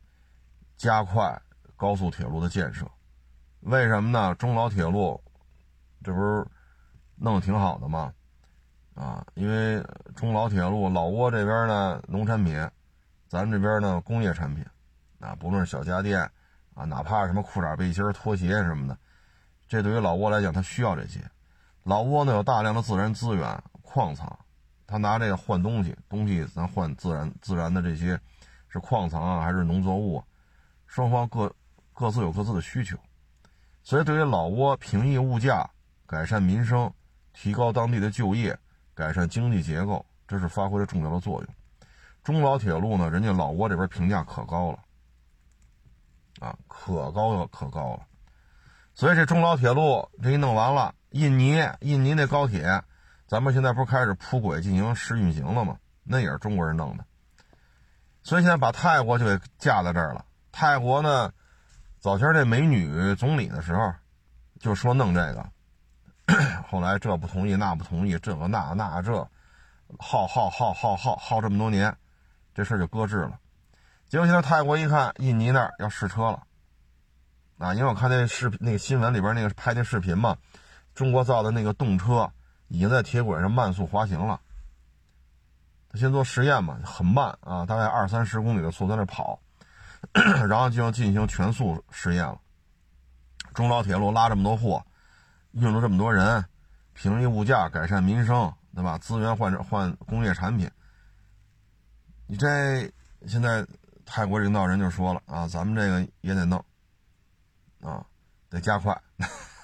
加快高速铁路的建设，为什么呢？中老铁路这不是弄得挺好的吗？啊，因为中老铁路老挝这边呢农产品，咱这边呢工业产品，啊，不论是小家电啊，哪怕什么裤衩背心拖鞋什么的，这对于老挝来讲，它需要这些。老挝呢有大量的自然资源，矿藏。他拿这个换东西，东西咱换自然自然的这些，是矿藏啊还是农作物？双方各各自有各自的需求，所以对于老挝平抑物价、改善民生、提高当地的就业、改善经济结构，这是发挥了重要的作用。中老铁路呢，人家老挝这边评价可高了，啊，可高了可高了。所以这中老铁路这一弄完了，印尼印尼那高铁。咱们现在不是开始铺轨进行试运行了吗？那也是中国人弄的，所以现在把泰国就给架在这儿了。泰国呢，早前这美女总理的时候就说弄这个，后来这不同意那不同意，这个那那这，耗耗耗耗耗耗这么多年，这事就搁置了。结果现在泰国一看，印尼那儿要试车了，啊，因为我看那视频那个新闻里边那个拍那视频嘛，中国造的那个动车。已经在铁轨上慢速滑行了。他先做实验嘛，很慢啊，大概二三十公里的速度在那跑，然后就要进行全速实验了。中老铁路拉这么多货，运了这么多人，平抑物价，改善民生，对吧？资源换换工业产品。你这现在泰国领导人就说了啊，咱们这个也得弄啊，得加快。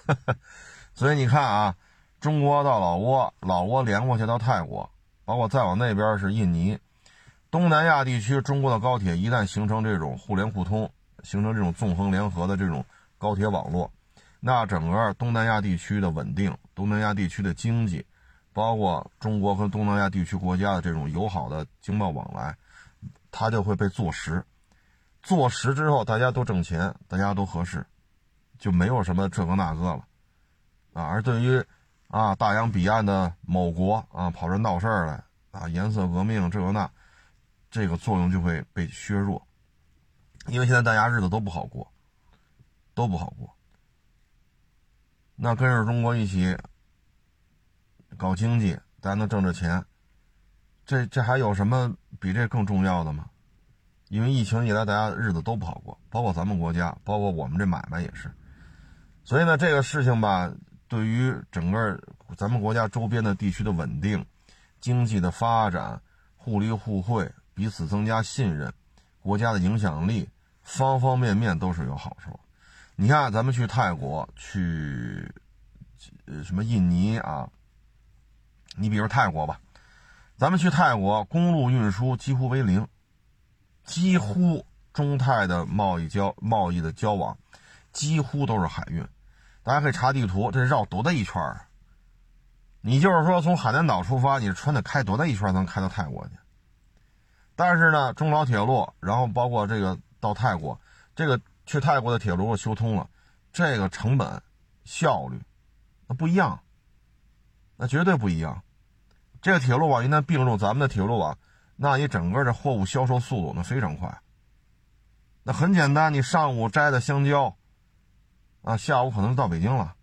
所以你看啊。中国到老挝，老挝连过去到泰国，包括再往那边是印尼，东南亚地区，中国的高铁一旦形成这种互联互通，形成这种纵横联合的这种高铁网络，那整个东南亚地区的稳定，东南亚地区的经济，包括中国和东南亚地区国家的这种友好的经贸往来，它就会被坐实。坐实之后，大家都挣钱，大家都合适，就没有什么这个那个了，啊，而对于。啊，大洋彼岸的某国啊，跑这闹事儿来啊，颜色革命这个那，这个作用就会被削弱，因为现在大家日子都不好过，都不好过。那跟着中国一起搞经济，大家能挣着钱，这这还有什么比这更重要的吗？因为疫情以来，大家日子都不好过，包括咱们国家，包括我们这买卖也是。所以呢，这个事情吧，对于整个咱们国家周边的地区的稳定、经济的发展、互利互惠、彼此增加信任、国家的影响力，方方面面都是有好处。你看，咱们去泰国、去什么印尼啊，你比如泰国吧，咱们去泰国，公路运输几乎为零。几乎中泰的贸易交贸易的交往，几乎都是海运。大家可以查地图，这绕多大一圈儿？你就是说从海南岛出发，你是船得开多大一圈能开到泰国去？但是呢，中老铁路，然后包括这个到泰国，这个去泰国的铁路修通了，这个成本、效率那不一样，那绝对不一样。这个铁路网一旦并入咱们的铁路网。那你整个的货物销售速度那非常快，那很简单，你上午摘的香蕉，啊，下午可能到北京了，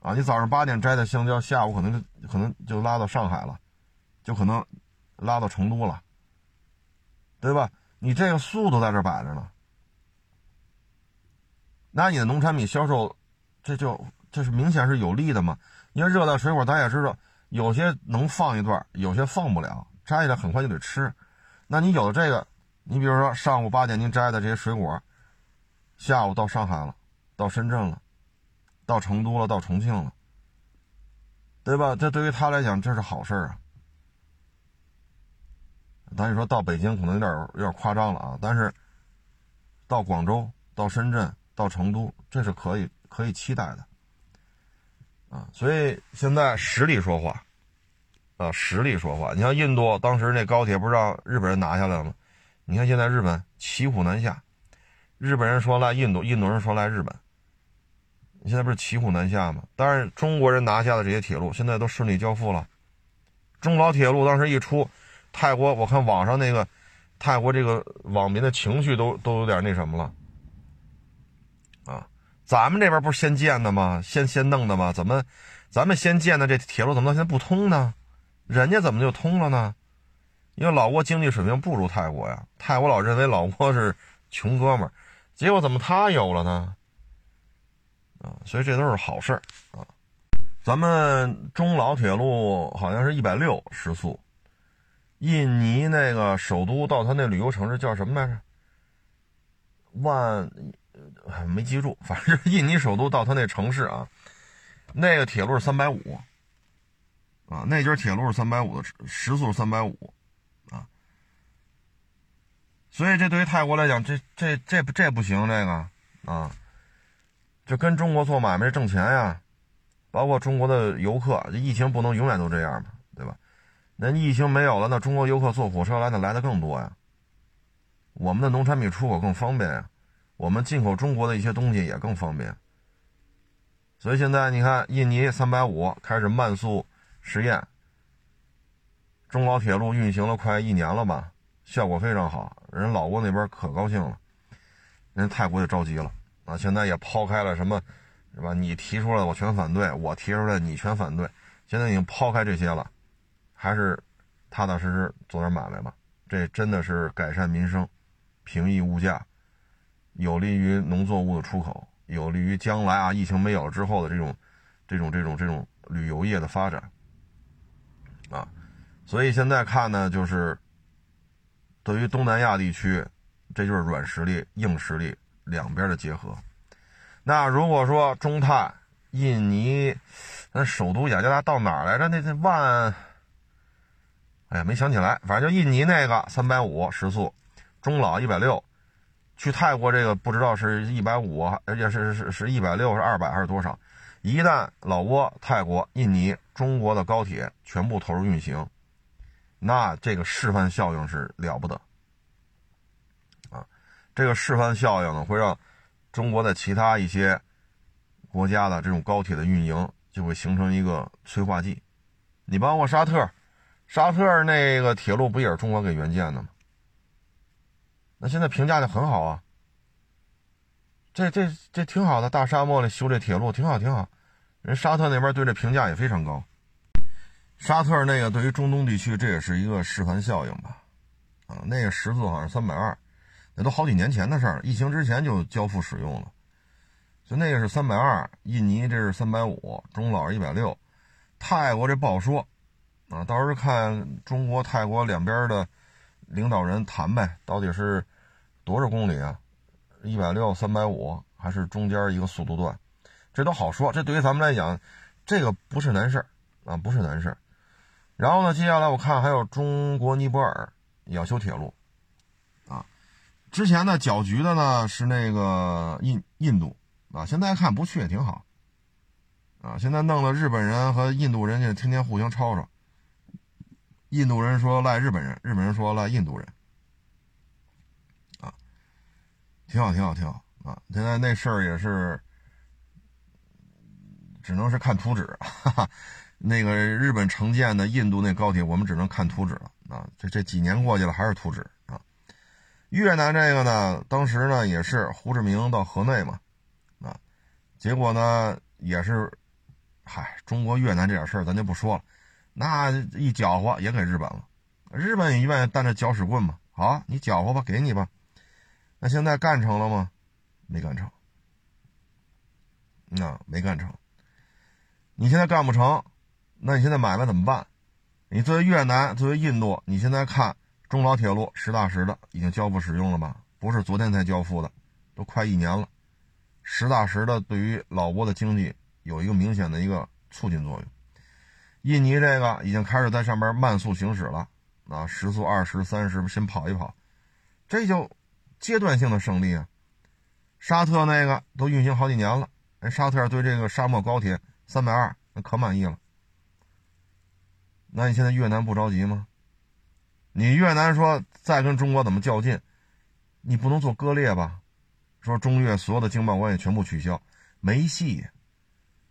啊，你早上八点摘的香蕉，下午可能就可能就拉到上海了，就可能拉到成都了，对吧？你这个速度在这摆着呢，那你的农产品销售，这就这是明显是有利的嘛？因为热带水果，咱也知道。有些能放一段，有些放不了，摘下来很快就得吃。那你有了这个，你比如说上午八点您摘的这些水果，下午到上海了，到深圳了，到成都了，到重庆了，对吧？这对于他来讲这是好事啊。当然说到北京可能有点有点夸张了啊，但是到广州、到深圳、到成都，这是可以可以期待的。啊，所以现在实力说话，啊，实力说话。你像印度当时那高铁不是让日本人拿下来了吗？你看现在日本骑虎难下，日本人说来印度，印度人说来日本。你现在不是骑虎难下吗？但是中国人拿下的这些铁路现在都顺利交付了。中老铁路当时一出，泰国我看网上那个泰国这个网民的情绪都都有点那什么了。啊咱们这边不是先建的吗？先先弄的吗？怎么，咱们先建的这铁路怎么到现在不通呢？人家怎么就通了呢？因为老挝经济水平不如泰国呀，泰国老认为老挝是穷哥们儿，结果怎么他有了呢？啊，所以这都是好事儿啊。咱们中老铁路好像是一百六时速，印尼那个首都到他那旅游城市叫什么来着？万。没记住，反正印尼首都到他那城市啊，那个铁路是三百五，啊，那节铁路是三百五的时速三百五，所以这对于泰国来讲，这这这这不行，这个啊，就跟中国做买卖挣钱呀，包括中国的游客，这疫情不能永远都这样嘛，对吧？那疫情没有了，那中国游客坐火车来，那来的更多呀，我们的农产品出口更方便呀。我们进口中国的一些东西也更方便，所以现在你看，印尼三百五开始慢速实验，中老铁路运行了快一年了吧，效果非常好，人老挝那边可高兴了，人泰国就着急了啊！现在也抛开了什么，是吧？你提出来我全反对，我提出来你全反对，现在已经抛开这些了，还是踏踏实实做点买卖吧，这真的是改善民生，平抑物价。有利于农作物的出口，有利于将来啊，疫情没有之后的这种、这种、这种、这种旅游业的发展啊。所以现在看呢，就是对于东南亚地区，这就是软实力、硬实力两边的结合。那如果说中泰、印尼，那首都雅加达到哪儿来着？那那万，哎呀，没想起来，反正就印尼那个三百五时速，中老一百六。去泰国这个不知道是一百五，而且是是是一百六，是二百还是多少？一旦老挝、泰国、印尼、中国的高铁全部投入运行，那这个示范效应是了不得啊！这个示范效应呢，会让中国的其他一些国家的这种高铁的运营就会形成一个催化剂。你包括沙特，沙特那个铁路不也是中国给援建的吗？那现在评价就很好啊。这这这挺好的，大沙漠里修这铁路挺好挺好。人沙特那边对这评价也非常高。沙特那个对于中东地区，这也是一个示范效应吧？啊，那个十字好像三百二，那都好几年前的事儿，疫情之前就交付使用了。就那个是三百二，印尼这是三百五，中老一百六，泰国这不好说，啊，到时候看中国泰国两边的领导人谈呗，到底是多少公里啊？一百六、三百五，还是中间一个速度段，这都好说。这对于咱们来讲，这个不是难事儿啊，不是难事儿。然后呢，接下来我看还有中国尼泊尔要修铁路，啊，之前呢搅局的呢是那个印印度。啊，现在看不去也挺好，啊，现在弄得日本人和印度人家天天互相吵吵，印度人说赖日本人，日本人说赖印度人，啊，挺好，挺好，挺好啊！现在那事儿也是，只能是看图纸，哈哈，那个日本承建的印度那高铁，我们只能看图纸了啊！这这几年过去了，还是图纸啊！越南这个呢，当时呢也是胡志明到河内嘛。啊结果呢，也是，嗨，中国越南这点事儿咱就不说了，那一搅和也给日本了，日本也愿意担着搅屎棍嘛，好，你搅和吧，给你吧。那现在干成了吗？没干成，那没干成。你现在干不成，那你现在买卖怎么办？你作为越南，作为印度，你现在看中老铁路实打实的已经交付使用了吧？不是昨天才交付的，都快一年了。实打实的，对于老挝的经济有一个明显的一个促进作用。印尼这个已经开始在上面慢速行驶了，啊，时速二十三十，先跑一跑，这就阶段性的胜利啊。沙特那个都运行好几年了，人沙特对这个沙漠高铁三百二，那可满意了。那你现在越南不着急吗？你越南说再跟中国怎么较劲，你不能做割裂吧？说中越所有的经贸关系全部取消，没戏，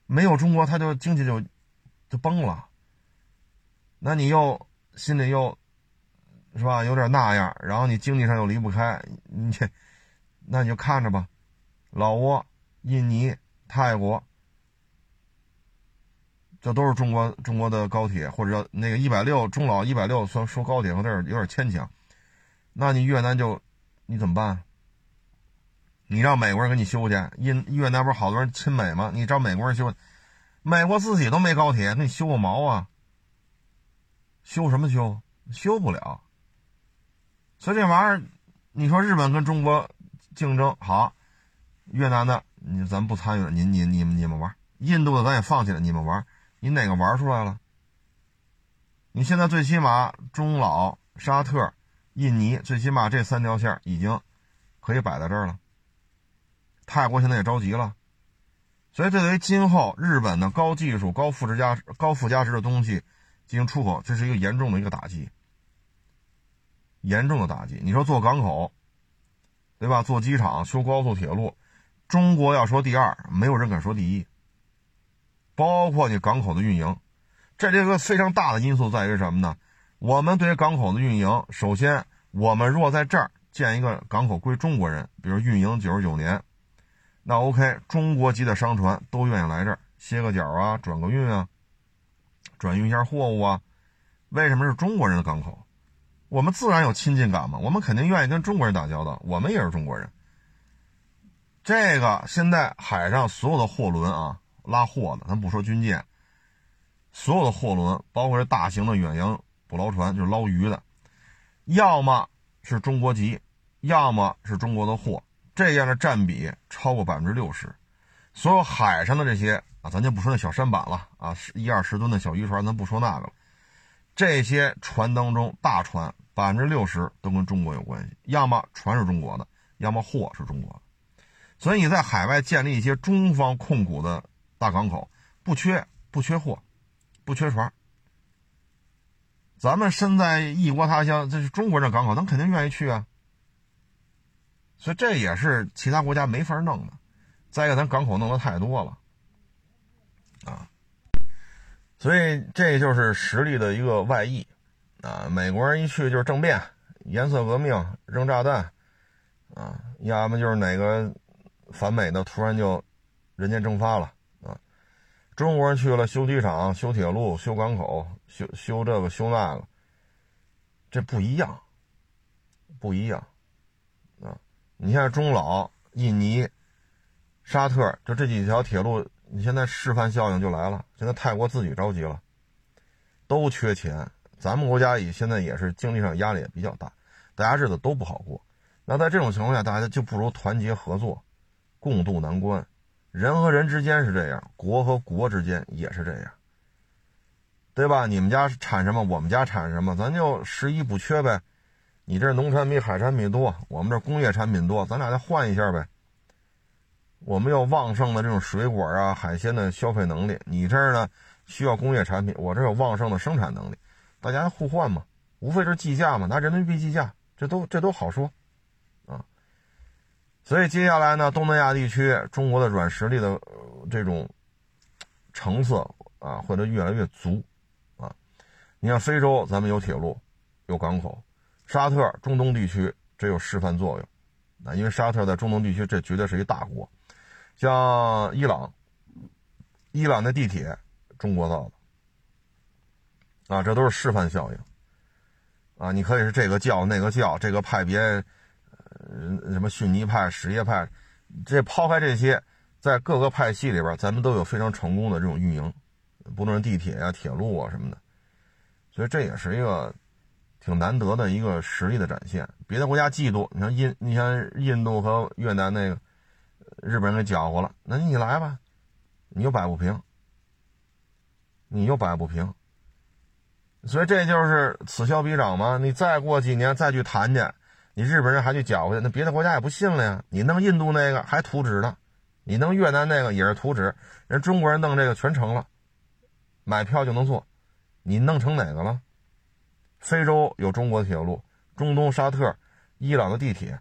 没有中国，他就经济就就崩了。那你又心里又是吧，有点那样，然后你经济上又离不开，你这 那你就看着吧。老挝、印尼、泰国，这都是中国中国的高铁，或者叫那个一百六中老一百六，说说高铁有点有点牵强。那你越南就你怎么办？你让美国人给你修去，印越南不是好多人亲美吗？你找美国人修，美国自己都没高铁，那你修个毛啊？修什么修？修不了。所以这玩意儿，你说日本跟中国竞争好，越南的你咱不参与了，你你你们你们玩，印度的咱也放弃了，你们玩，你哪个玩出来了？你现在最起码中老、沙特、印尼，最起码这三条线已经可以摆在这儿了。泰国现在也着急了，所以对于今后日本的高技术、高附加、高附加值的东西进行出口，这是一个严重的一个打击，严重的打击。你说做港口，对吧？做机场、修高速铁路，中国要说第二，没有人敢说第一。包括你港口的运营，这里有个非常大的因素在于什么呢？我们对于港口的运营，首先，我们若在这儿建一个港口归中国人，比如运营九十九年。那 OK，中国籍的商船都愿意来这儿歇个脚啊，转个运啊，转运一下货物啊。为什么是中国人的港口？我们自然有亲近感嘛，我们肯定愿意跟中国人打交道，我们也是中国人。这个现在海上所有的货轮啊，拉货的，咱不说军舰，所有的货轮，包括这大型的远洋捕捞船，就是捞鱼的，要么是中国籍，要么是中国的货。这样的占比超过百分之六十，所有海上的这些啊，咱就不说那小舢板了啊，一二十吨的小渔船，咱不说那个了。这些船当中，大船百分之六十都跟中国有关系，要么船是中国的，要么货是中国的。所以你在海外建立一些中方控股的大港口，不缺不缺货，不缺船。咱们身在异国他乡，这是中国人的港口，咱肯定愿意去啊。所以这也是其他国家没法弄的。再一个，咱港口弄的太多了，啊，所以这就是实力的一个外溢啊，美国人一去就是政变、颜色革命、扔炸弹，啊，要么就是哪个反美的突然就人间蒸发了。中国人去了修机场、修铁路、修港口、修修这个修那个，这不一样，不一样啊。你像中老、印尼、沙特，就这几条铁路，你现在示范效应就来了。现在泰国自己着急了，都缺钱。咱们国家也现在也是经济上压力也比较大，大家日子都不好过。那在这种情况下，大家就不如团结合作，共度难关。人和人之间是这样，国和国之间也是这样，对吧？你们家产什么，我们家产什么，咱就十一不缺呗。你这农产品、海产品多，我们这工业产品多，咱俩再换一下呗。我们有旺盛的这种水果啊、海鲜的消费能力，你这儿呢需要工业产品，我这有旺盛的生产能力。大家互换嘛，无非是计价嘛，拿人民币计价，这都这都好说，所以接下来呢，东南亚地区中国的软实力的这种成色啊，会得越来越足，啊，你像非洲，咱们有铁路，有港口，沙特中东地区这有示范作用，啊，因为沙特在中东地区这绝对是一大国，像伊朗，伊朗的地铁中国造的。啊，这都是示范效应，啊，你可以是这个教那个教，这个派别，嗯什么逊尼派、什叶派，这抛开这些，在各个派系里边，咱们都有非常成功的这种运营，不论是地铁啊、铁路啊什么的，所以这也是一个挺难得的一个实力的展现。别的国家嫉妒，你像印，你像印度和越南那个，日本人给搅和了，那你来吧，你又摆不平，你又摆不平。所以这就是此消彼长嘛。你再过几年再去谈去，你日本人还去搅和去，那别的国家也不信了呀。你弄印度那个还图纸呢，你弄越南那个也是图纸，人中国人弄这个全成了，买票就能坐。你弄成哪个了？非洲有中国铁路，中东沙特、伊朗的地铁，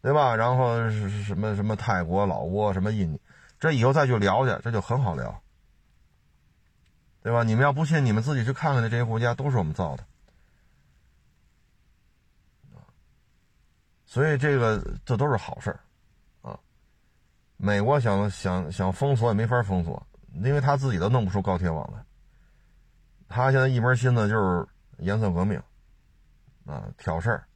对吧？然后是什么什么泰国、老挝、什么印尼，这以后再去聊去，这就很好聊。对吧？你们要不信，你们自己去看看，这些国家都是我们造的，所以这个这都是好事儿，啊。美国想想想封锁也没法封锁，因为他自己都弄不出高铁网来。他现在一门心思就是颜色革命，啊，挑事儿。